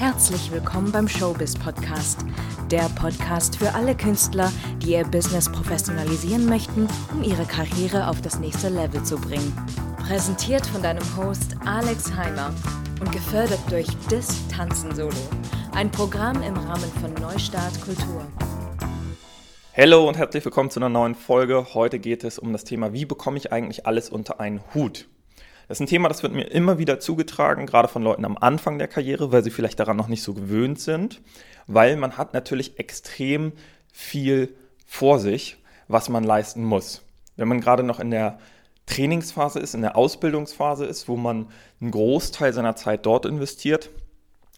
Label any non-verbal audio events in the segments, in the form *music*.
Herzlich willkommen beim Showbiz Podcast. Der Podcast für alle Künstler, die ihr Business professionalisieren möchten, um ihre Karriere auf das nächste Level zu bringen. Präsentiert von deinem Host Alex Heimer und gefördert durch Dis Tanzen Solo. Ein Programm im Rahmen von Neustart Kultur. Hallo und herzlich willkommen zu einer neuen Folge. Heute geht es um das Thema, wie bekomme ich eigentlich alles unter einen Hut? Das ist ein Thema, das wird mir immer wieder zugetragen, gerade von Leuten am Anfang der Karriere, weil sie vielleicht daran noch nicht so gewöhnt sind, weil man hat natürlich extrem viel vor sich, was man leisten muss. Wenn man gerade noch in der Trainingsphase ist, in der Ausbildungsphase ist, wo man einen Großteil seiner Zeit dort investiert,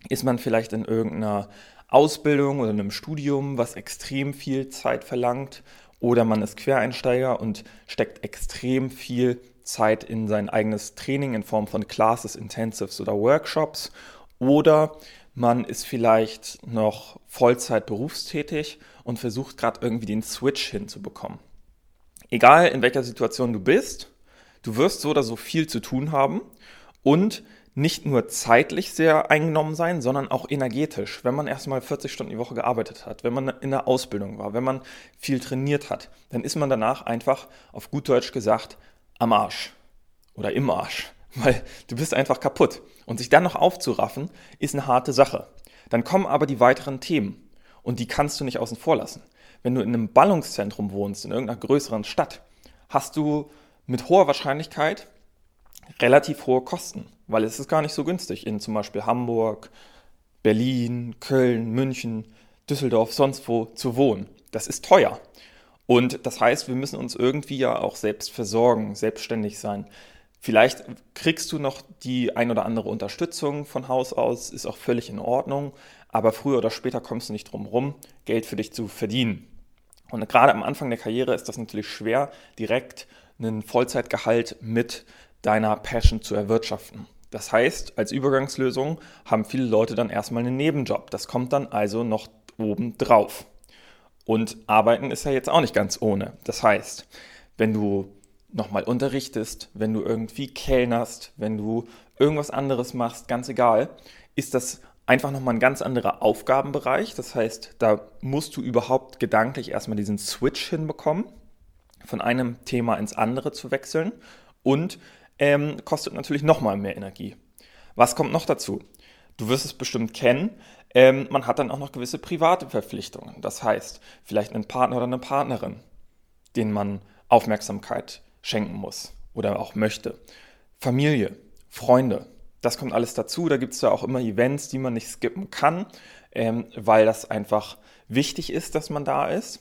ist man vielleicht in irgendeiner Ausbildung oder einem Studium, was extrem viel Zeit verlangt, oder man ist Quereinsteiger und steckt extrem viel Zeit in sein eigenes Training in Form von Classes, Intensives oder Workshops. Oder man ist vielleicht noch Vollzeit berufstätig und versucht gerade irgendwie den Switch hinzubekommen. Egal in welcher Situation du bist, du wirst so oder so viel zu tun haben und nicht nur zeitlich sehr eingenommen sein, sondern auch energetisch. Wenn man erstmal 40 Stunden die Woche gearbeitet hat, wenn man in der Ausbildung war, wenn man viel trainiert hat, dann ist man danach einfach auf gut Deutsch gesagt am Arsch oder im Arsch, *laughs* weil du bist einfach kaputt. Und sich dann noch aufzuraffen, ist eine harte Sache. Dann kommen aber die weiteren Themen und die kannst du nicht außen vor lassen. Wenn du in einem Ballungszentrum wohnst, in irgendeiner größeren Stadt, hast du mit hoher Wahrscheinlichkeit relativ hohe Kosten, weil es ist gar nicht so günstig, in zum Beispiel Hamburg, Berlin, Köln, München, Düsseldorf, sonst wo zu wohnen. Das ist teuer. Und das heißt, wir müssen uns irgendwie ja auch selbst versorgen, selbstständig sein. Vielleicht kriegst du noch die ein oder andere Unterstützung von Haus aus, ist auch völlig in Ordnung, aber früher oder später kommst du nicht drum rum, Geld für dich zu verdienen. Und gerade am Anfang der Karriere ist das natürlich schwer, direkt einen Vollzeitgehalt mit deiner Passion zu erwirtschaften. Das heißt, als Übergangslösung haben viele Leute dann erstmal einen Nebenjob. Das kommt dann also noch oben drauf. Und arbeiten ist ja jetzt auch nicht ganz ohne. Das heißt, wenn du nochmal unterrichtest, wenn du irgendwie kellnerst, wenn du irgendwas anderes machst, ganz egal, ist das einfach nochmal ein ganz anderer Aufgabenbereich. Das heißt, da musst du überhaupt gedanklich erstmal diesen Switch hinbekommen, von einem Thema ins andere zu wechseln und ähm, kostet natürlich nochmal mehr Energie. Was kommt noch dazu? Du wirst es bestimmt kennen. Ähm, man hat dann auch noch gewisse private Verpflichtungen. Das heißt, vielleicht einen Partner oder eine Partnerin, denen man Aufmerksamkeit schenken muss oder auch möchte. Familie, Freunde, das kommt alles dazu. Da gibt es ja auch immer Events, die man nicht skippen kann, ähm, weil das einfach wichtig ist, dass man da ist.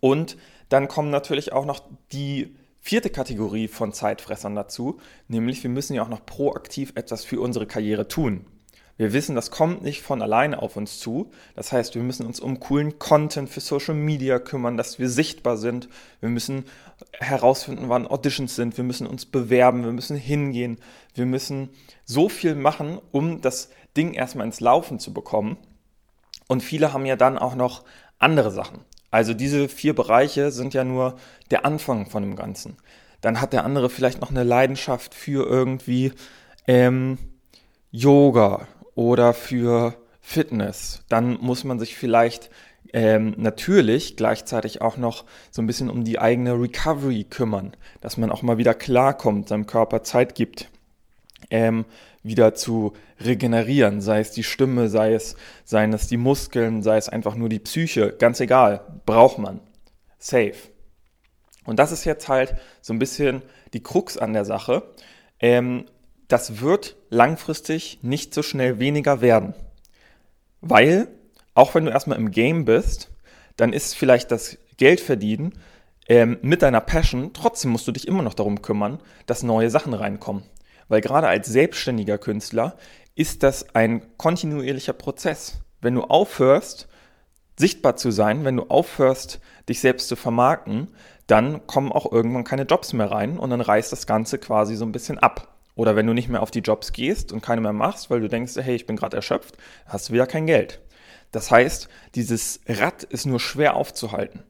Und dann kommen natürlich auch noch die vierte Kategorie von Zeitfressern dazu, nämlich wir müssen ja auch noch proaktiv etwas für unsere Karriere tun. Wir wissen, das kommt nicht von alleine auf uns zu. Das heißt, wir müssen uns um coolen Content für Social Media kümmern, dass wir sichtbar sind. Wir müssen herausfinden, wann Auditions sind. Wir müssen uns bewerben. Wir müssen hingehen. Wir müssen so viel machen, um das Ding erstmal ins Laufen zu bekommen. Und viele haben ja dann auch noch andere Sachen. Also diese vier Bereiche sind ja nur der Anfang von dem Ganzen. Dann hat der andere vielleicht noch eine Leidenschaft für irgendwie ähm, Yoga oder für Fitness, dann muss man sich vielleicht ähm, natürlich gleichzeitig auch noch so ein bisschen um die eigene Recovery kümmern, dass man auch mal wieder klarkommt, seinem Körper Zeit gibt, ähm, wieder zu regenerieren, sei es die Stimme, sei es, seien es die Muskeln, sei es einfach nur die Psyche, ganz egal, braucht man. Safe. Und das ist jetzt halt so ein bisschen die Krux an der Sache. Ähm, das wird langfristig nicht so schnell weniger werden. Weil, auch wenn du erstmal im Game bist, dann ist vielleicht das Geldverdienen ähm, mit deiner Passion, trotzdem musst du dich immer noch darum kümmern, dass neue Sachen reinkommen. Weil gerade als selbstständiger Künstler ist das ein kontinuierlicher Prozess. Wenn du aufhörst, sichtbar zu sein, wenn du aufhörst, dich selbst zu vermarkten, dann kommen auch irgendwann keine Jobs mehr rein und dann reißt das Ganze quasi so ein bisschen ab. Oder wenn du nicht mehr auf die Jobs gehst und keine mehr machst, weil du denkst, hey, ich bin gerade erschöpft, hast du wieder kein Geld. Das heißt, dieses Rad ist nur schwer aufzuhalten.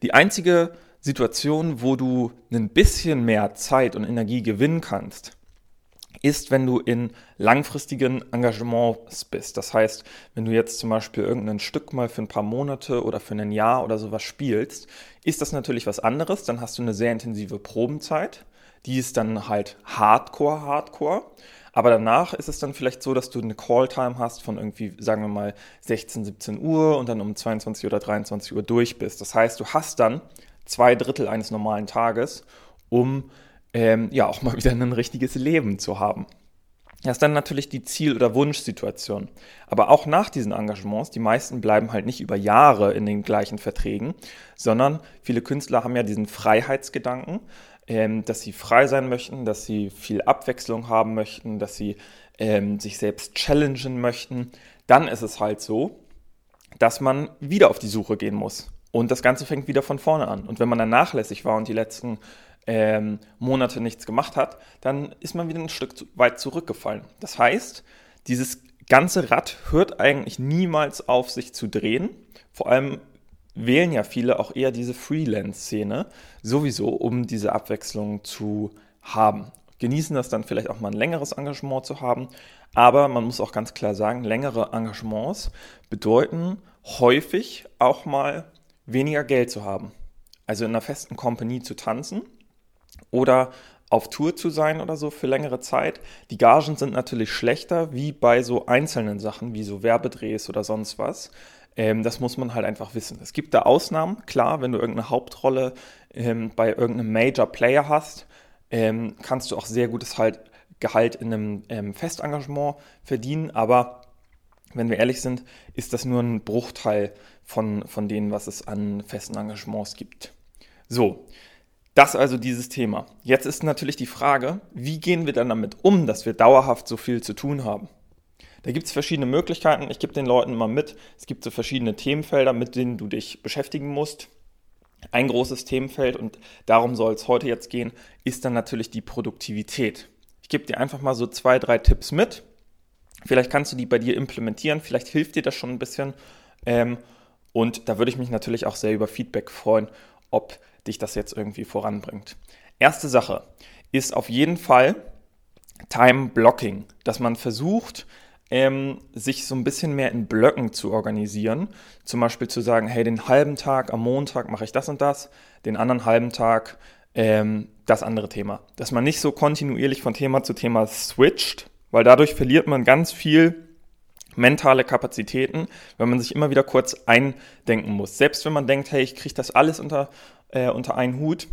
Die einzige Situation, wo du ein bisschen mehr Zeit und Energie gewinnen kannst, ist, wenn du in langfristigen Engagements bist. Das heißt, wenn du jetzt zum Beispiel irgendein Stück mal für ein paar Monate oder für ein Jahr oder sowas spielst, ist das natürlich was anderes. Dann hast du eine sehr intensive Probenzeit. Die ist dann halt Hardcore, Hardcore. Aber danach ist es dann vielleicht so, dass du eine Call-Time hast von irgendwie, sagen wir mal, 16, 17 Uhr und dann um 22 oder 23 Uhr durch bist. Das heißt, du hast dann zwei Drittel eines normalen Tages, um ähm, ja auch mal wieder ein richtiges Leben zu haben. Das ist dann natürlich die Ziel- oder Wunschsituation. Aber auch nach diesen Engagements, die meisten bleiben halt nicht über Jahre in den gleichen Verträgen, sondern viele Künstler haben ja diesen Freiheitsgedanken, ähm, dass sie frei sein möchten, dass sie viel Abwechslung haben möchten, dass sie ähm, sich selbst challengen möchten. Dann ist es halt so, dass man wieder auf die Suche gehen muss. Und das Ganze fängt wieder von vorne an. Und wenn man dann nachlässig war und die letzten ähm, Monate nichts gemacht hat, dann ist man wieder ein Stück weit zurückgefallen. Das heißt, dieses ganze Rad hört eigentlich niemals auf, sich zu drehen. Vor allem wählen ja viele auch eher diese Freelance-Szene sowieso, um diese Abwechslung zu haben. Genießen das dann vielleicht auch mal ein längeres Engagement zu haben. Aber man muss auch ganz klar sagen, längere Engagements bedeuten häufig auch mal weniger Geld zu haben. Also in einer festen Company zu tanzen oder auf Tour zu sein oder so für längere Zeit. Die Gagen sind natürlich schlechter wie bei so einzelnen Sachen, wie so Werbedrehs oder sonst was. Ähm, das muss man halt einfach wissen. Es gibt da Ausnahmen, klar, wenn du irgendeine Hauptrolle ähm, bei irgendeinem Major Player hast, ähm, kannst du auch sehr gutes halt, Gehalt in einem ähm, Festengagement verdienen, aber wenn wir ehrlich sind, ist das nur ein Bruchteil von, von denen, was es an festen Engagements gibt. So, das also dieses Thema. Jetzt ist natürlich die Frage, wie gehen wir dann damit um, dass wir dauerhaft so viel zu tun haben? Da gibt es verschiedene Möglichkeiten. Ich gebe den Leuten mal mit. Es gibt so verschiedene Themenfelder, mit denen du dich beschäftigen musst. Ein großes Themenfeld, und darum soll es heute jetzt gehen, ist dann natürlich die Produktivität. Ich gebe dir einfach mal so zwei, drei Tipps mit. Vielleicht kannst du die bei dir implementieren, vielleicht hilft dir das schon ein bisschen. Ähm, und da würde ich mich natürlich auch sehr über Feedback freuen, ob dich das jetzt irgendwie voranbringt. Erste Sache ist auf jeden Fall Time Blocking, dass man versucht, ähm, sich so ein bisschen mehr in Blöcken zu organisieren. Zum Beispiel zu sagen, hey, den halben Tag am Montag mache ich das und das, den anderen halben Tag ähm, das andere Thema. Dass man nicht so kontinuierlich von Thema zu Thema switcht, weil dadurch verliert man ganz viel mentale Kapazitäten, wenn man sich immer wieder kurz eindenken muss. Selbst wenn man denkt, hey, ich kriege das alles unter, äh, unter einen Hut,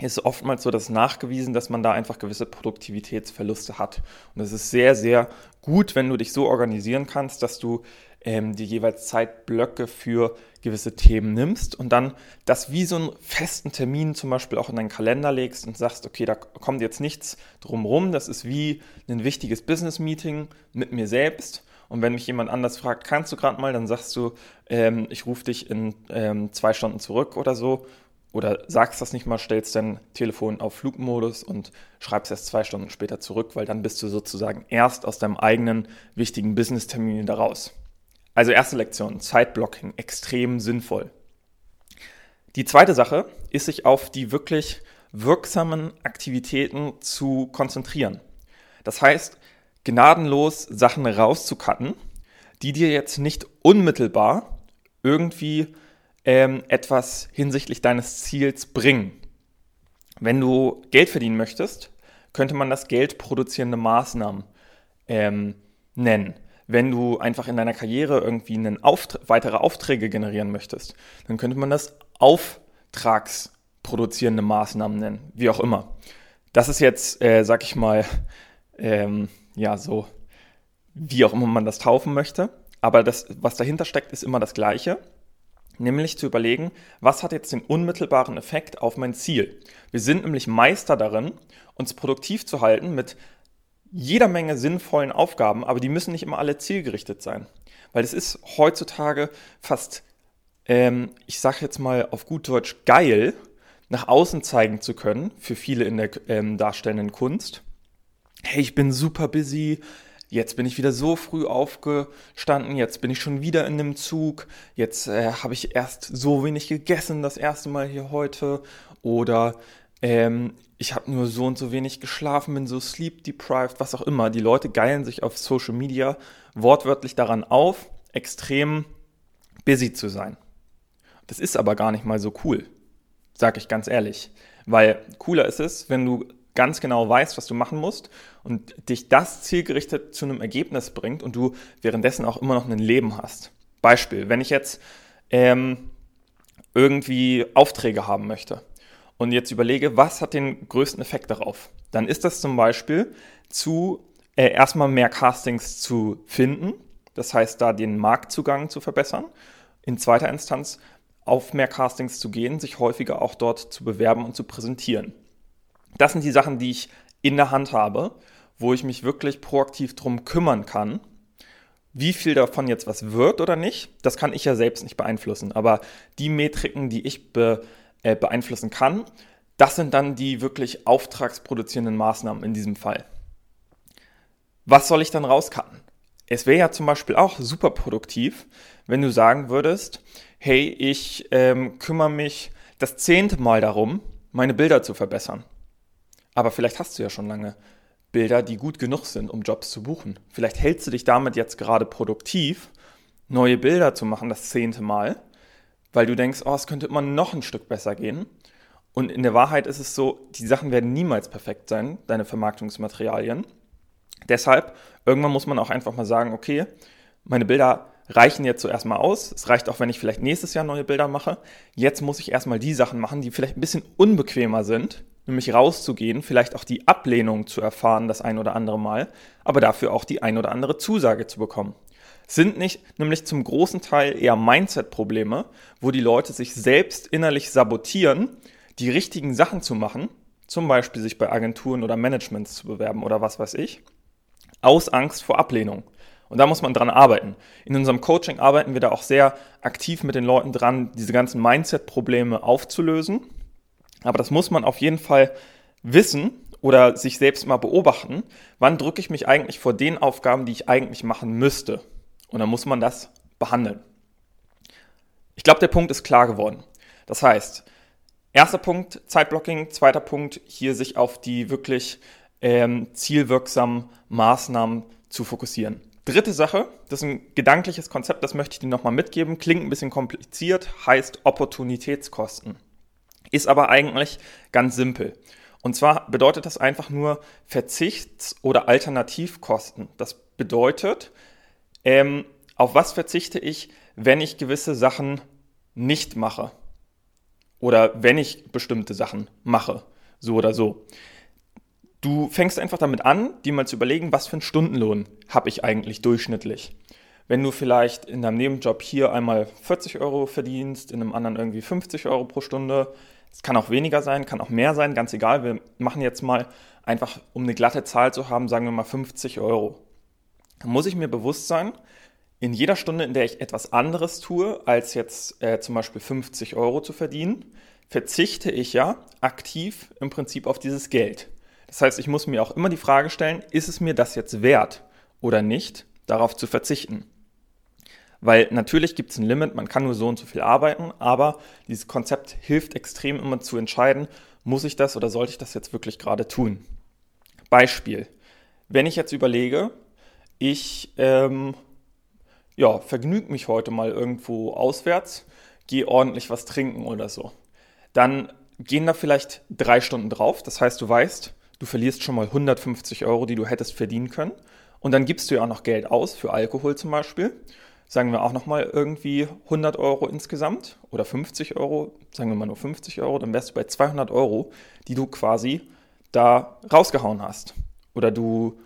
ist oftmals so das nachgewiesen, dass man da einfach gewisse Produktivitätsverluste hat. Und es ist sehr, sehr gut, wenn du dich so organisieren kannst, dass du ähm, die jeweils Zeitblöcke für gewisse Themen nimmst und dann das wie so einen festen Termin zum Beispiel auch in deinen Kalender legst und sagst, okay, da kommt jetzt nichts drumrum, das ist wie ein wichtiges Business-Meeting mit mir selbst und wenn mich jemand anders fragt, kannst du gerade mal, dann sagst du, ähm, ich rufe dich in ähm, zwei Stunden zurück oder so. Oder sagst das nicht mal, stellst dein Telefon auf Flugmodus und schreibst erst zwei Stunden später zurück, weil dann bist du sozusagen erst aus deinem eigenen wichtigen Business-Termin da raus. Also erste Lektion, Zeitblocking, extrem sinnvoll. Die zweite Sache ist, sich auf die wirklich wirksamen Aktivitäten zu konzentrieren. Das heißt, gnadenlos Sachen rauszucutten, die dir jetzt nicht unmittelbar irgendwie ähm, etwas hinsichtlich deines Ziels bringen. Wenn du Geld verdienen möchtest, könnte man das Geld produzierende Maßnahmen ähm, nennen. Wenn du einfach in deiner Karriere irgendwie einen Auft weitere Aufträge generieren möchtest, dann könnte man das auftragsproduzierende Maßnahmen nennen, wie auch immer. Das ist jetzt, äh, sag ich mal, ähm, ja, so, wie auch immer man das taufen möchte. Aber das, was dahinter steckt, ist immer das Gleiche. Nämlich zu überlegen, was hat jetzt den unmittelbaren Effekt auf mein Ziel? Wir sind nämlich Meister darin, uns produktiv zu halten mit jeder Menge sinnvollen Aufgaben, aber die müssen nicht immer alle zielgerichtet sein. Weil es ist heutzutage fast, ähm, ich sage jetzt mal auf gut Deutsch, geil, nach außen zeigen zu können, für viele in der ähm, darstellenden Kunst, hey, ich bin super busy, jetzt bin ich wieder so früh aufgestanden, jetzt bin ich schon wieder in einem Zug, jetzt äh, habe ich erst so wenig gegessen das erste Mal hier heute oder ähm, ich habe nur so und so wenig geschlafen, bin so sleep deprived, was auch immer. Die Leute geilen sich auf Social Media wortwörtlich daran auf, extrem busy zu sein. Das ist aber gar nicht mal so cool, sage ich ganz ehrlich. Weil cooler ist es, wenn du ganz genau weißt, was du machen musst und dich das zielgerichtet zu einem Ergebnis bringt und du währenddessen auch immer noch ein Leben hast. Beispiel, wenn ich jetzt ähm, irgendwie Aufträge haben möchte und jetzt überlege, was hat den größten Effekt darauf, dann ist das zum Beispiel zu äh, erstmal mehr Castings zu finden, das heißt da den Marktzugang zu verbessern. In zweiter Instanz auf mehr Castings zu gehen, sich häufiger auch dort zu bewerben und zu präsentieren. Das sind die Sachen, die ich in der Hand habe, wo ich mich wirklich proaktiv drum kümmern kann. Wie viel davon jetzt was wird oder nicht, das kann ich ja selbst nicht beeinflussen. Aber die Metriken, die ich be, äh, beeinflussen kann, das sind dann die wirklich auftragsproduzierenden Maßnahmen in diesem Fall. Was soll ich dann rauscutten? Es wäre ja zum Beispiel auch super produktiv, wenn du sagen würdest, hey, ich ähm, kümmere mich das zehnte Mal darum, meine Bilder zu verbessern. Aber vielleicht hast du ja schon lange Bilder, die gut genug sind, um Jobs zu buchen. Vielleicht hältst du dich damit jetzt gerade produktiv, neue Bilder zu machen, das zehnte Mal, weil du denkst, oh, es könnte immer noch ein Stück besser gehen. Und in der Wahrheit ist es so, die Sachen werden niemals perfekt sein, deine Vermarktungsmaterialien. Deshalb, irgendwann muss man auch einfach mal sagen, okay, meine Bilder reichen jetzt so erstmal aus. Es reicht auch, wenn ich vielleicht nächstes Jahr neue Bilder mache. Jetzt muss ich erstmal die Sachen machen, die vielleicht ein bisschen unbequemer sind, nämlich rauszugehen, vielleicht auch die Ablehnung zu erfahren, das ein oder andere Mal, aber dafür auch die ein oder andere Zusage zu bekommen. Sind nicht nämlich zum großen Teil eher Mindset-Probleme, wo die Leute sich selbst innerlich sabotieren, die richtigen Sachen zu machen, zum Beispiel sich bei Agenturen oder Managements zu bewerben oder was weiß ich, aus Angst vor Ablehnung. Und da muss man dran arbeiten. In unserem Coaching arbeiten wir da auch sehr aktiv mit den Leuten dran, diese ganzen Mindset-Probleme aufzulösen. Aber das muss man auf jeden Fall wissen oder sich selbst mal beobachten. Wann drücke ich mich eigentlich vor den Aufgaben, die ich eigentlich machen müsste? Und dann muss man das behandeln. Ich glaube, der Punkt ist klar geworden. Das heißt, erster Punkt Zeitblocking, zweiter Punkt hier sich auf die wirklich ähm, zielwirksamen Maßnahmen zu fokussieren. Dritte Sache, das ist ein gedankliches Konzept, das möchte ich dir nochmal mitgeben. Klingt ein bisschen kompliziert, heißt Opportunitätskosten. Ist aber eigentlich ganz simpel. Und zwar bedeutet das einfach nur Verzichts- oder Alternativkosten. Das bedeutet, ähm, auf was verzichte ich, wenn ich gewisse Sachen nicht mache? Oder wenn ich bestimmte Sachen mache, so oder so. Du fängst einfach damit an, dir mal zu überlegen, was für einen Stundenlohn habe ich eigentlich durchschnittlich. Wenn du vielleicht in deinem Nebenjob hier einmal 40 Euro verdienst, in einem anderen irgendwie 50 Euro pro Stunde, es kann auch weniger sein, kann auch mehr sein, ganz egal. Wir machen jetzt mal einfach, um eine glatte Zahl zu haben, sagen wir mal 50 Euro. Dann muss ich mir bewusst sein, in jeder Stunde, in der ich etwas anderes tue, als jetzt äh, zum Beispiel 50 Euro zu verdienen, verzichte ich ja aktiv im Prinzip auf dieses Geld. Das heißt, ich muss mir auch immer die Frage stellen, ist es mir das jetzt wert oder nicht, darauf zu verzichten? Weil natürlich gibt es ein Limit, man kann nur so und so viel arbeiten, aber dieses Konzept hilft extrem immer zu entscheiden, muss ich das oder sollte ich das jetzt wirklich gerade tun? Beispiel, wenn ich jetzt überlege, ich ähm, ja, vergnüge mich heute mal irgendwo auswärts, gehe ordentlich was trinken oder so, dann gehen da vielleicht drei Stunden drauf. Das heißt, du weißt, Du verlierst schon mal 150 Euro, die du hättest verdienen können. Und dann gibst du ja auch noch Geld aus für Alkohol zum Beispiel. Sagen wir auch nochmal irgendwie 100 Euro insgesamt oder 50 Euro, sagen wir mal nur 50 Euro, dann wärst du bei 200 Euro, die du quasi da rausgehauen hast. Oder du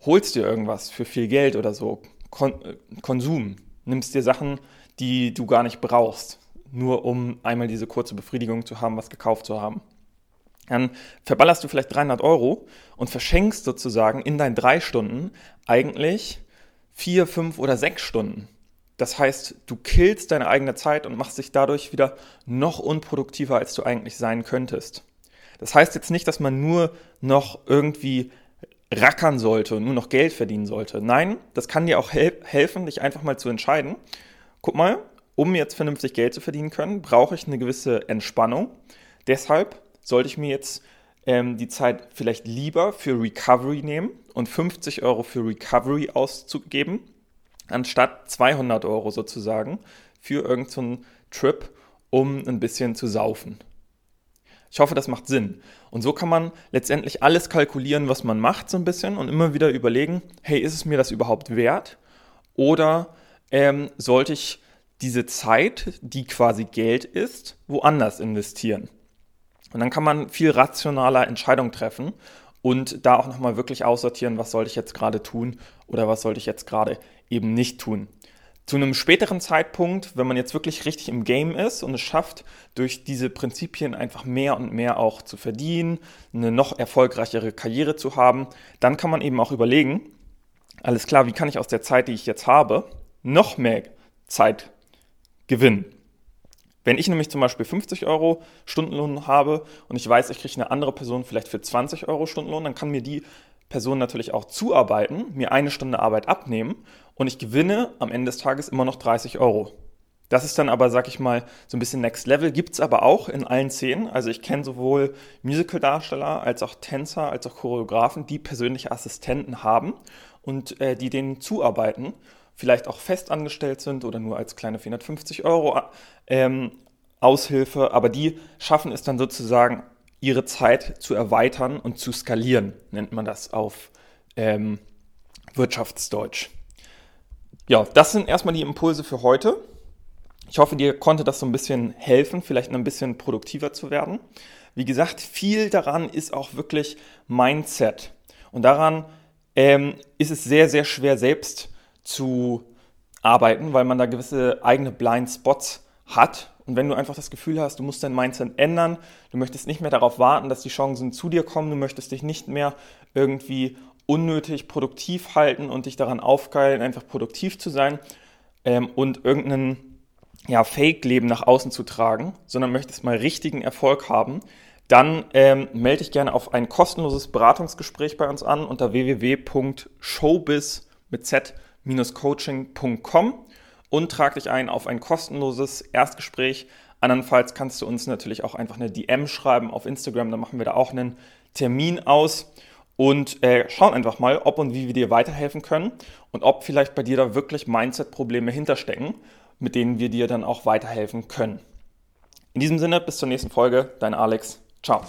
holst dir irgendwas für viel Geld oder so. Kon Konsum. Nimmst dir Sachen, die du gar nicht brauchst, nur um einmal diese kurze Befriedigung zu haben, was gekauft zu haben dann verballerst du vielleicht 300 Euro und verschenkst sozusagen in deinen drei Stunden eigentlich vier, fünf oder sechs Stunden. Das heißt, du killst deine eigene Zeit und machst dich dadurch wieder noch unproduktiver, als du eigentlich sein könntest. Das heißt jetzt nicht, dass man nur noch irgendwie rackern sollte und nur noch Geld verdienen sollte. Nein, das kann dir auch hel helfen, dich einfach mal zu entscheiden. Guck mal, um jetzt vernünftig Geld zu verdienen können, brauche ich eine gewisse Entspannung. Deshalb sollte ich mir jetzt ähm, die Zeit vielleicht lieber für Recovery nehmen und 50 Euro für Recovery auszugeben, anstatt 200 Euro sozusagen für irgendeinen so Trip, um ein bisschen zu saufen. Ich hoffe, das macht Sinn. Und so kann man letztendlich alles kalkulieren, was man macht, so ein bisschen und immer wieder überlegen, hey, ist es mir das überhaupt wert? Oder ähm, sollte ich diese Zeit, die quasi Geld ist, woanders investieren? Und dann kann man viel rationaler Entscheidungen treffen und da auch nochmal wirklich aussortieren, was sollte ich jetzt gerade tun oder was sollte ich jetzt gerade eben nicht tun. Zu einem späteren Zeitpunkt, wenn man jetzt wirklich richtig im Game ist und es schafft, durch diese Prinzipien einfach mehr und mehr auch zu verdienen, eine noch erfolgreichere Karriere zu haben, dann kann man eben auch überlegen, alles klar, wie kann ich aus der Zeit, die ich jetzt habe, noch mehr Zeit gewinnen? Wenn ich nämlich zum Beispiel 50 Euro Stundenlohn habe und ich weiß, ich kriege eine andere Person vielleicht für 20 Euro Stundenlohn, dann kann mir die Person natürlich auch zuarbeiten, mir eine Stunde Arbeit abnehmen und ich gewinne am Ende des Tages immer noch 30 Euro. Das ist dann aber, sag ich mal, so ein bisschen Next Level. Gibt es aber auch in allen Szenen. Also ich kenne sowohl Musical-Darsteller als auch Tänzer, als auch Choreografen, die persönliche Assistenten haben und äh, die denen zuarbeiten vielleicht auch festangestellt sind oder nur als kleine 450 Euro ähm, Aushilfe, aber die schaffen es dann sozusagen, ihre Zeit zu erweitern und zu skalieren, nennt man das auf ähm, Wirtschaftsdeutsch. Ja, das sind erstmal die Impulse für heute. Ich hoffe, dir konnte das so ein bisschen helfen, vielleicht ein bisschen produktiver zu werden. Wie gesagt, viel daran ist auch wirklich Mindset. Und daran ähm, ist es sehr, sehr schwer, selbst zu arbeiten, weil man da gewisse eigene Blind Spots hat. Und wenn du einfach das Gefühl hast, du musst dein Mindset ändern, du möchtest nicht mehr darauf warten, dass die Chancen zu dir kommen, du möchtest dich nicht mehr irgendwie unnötig produktiv halten und dich daran aufgeilen, einfach produktiv zu sein ähm, und irgendeinen ja, Fake-Leben nach außen zu tragen, sondern möchtest mal richtigen Erfolg haben, dann ähm, melde dich gerne auf ein kostenloses Beratungsgespräch bei uns an unter www.showbiz mit Z coaching.com und trag dich ein auf ein kostenloses Erstgespräch. Andernfalls kannst du uns natürlich auch einfach eine DM schreiben auf Instagram, dann machen wir da auch einen Termin aus und äh, schauen einfach mal, ob und wie wir dir weiterhelfen können und ob vielleicht bei dir da wirklich Mindset-Probleme hinterstecken, mit denen wir dir dann auch weiterhelfen können. In diesem Sinne, bis zur nächsten Folge, dein Alex. Ciao.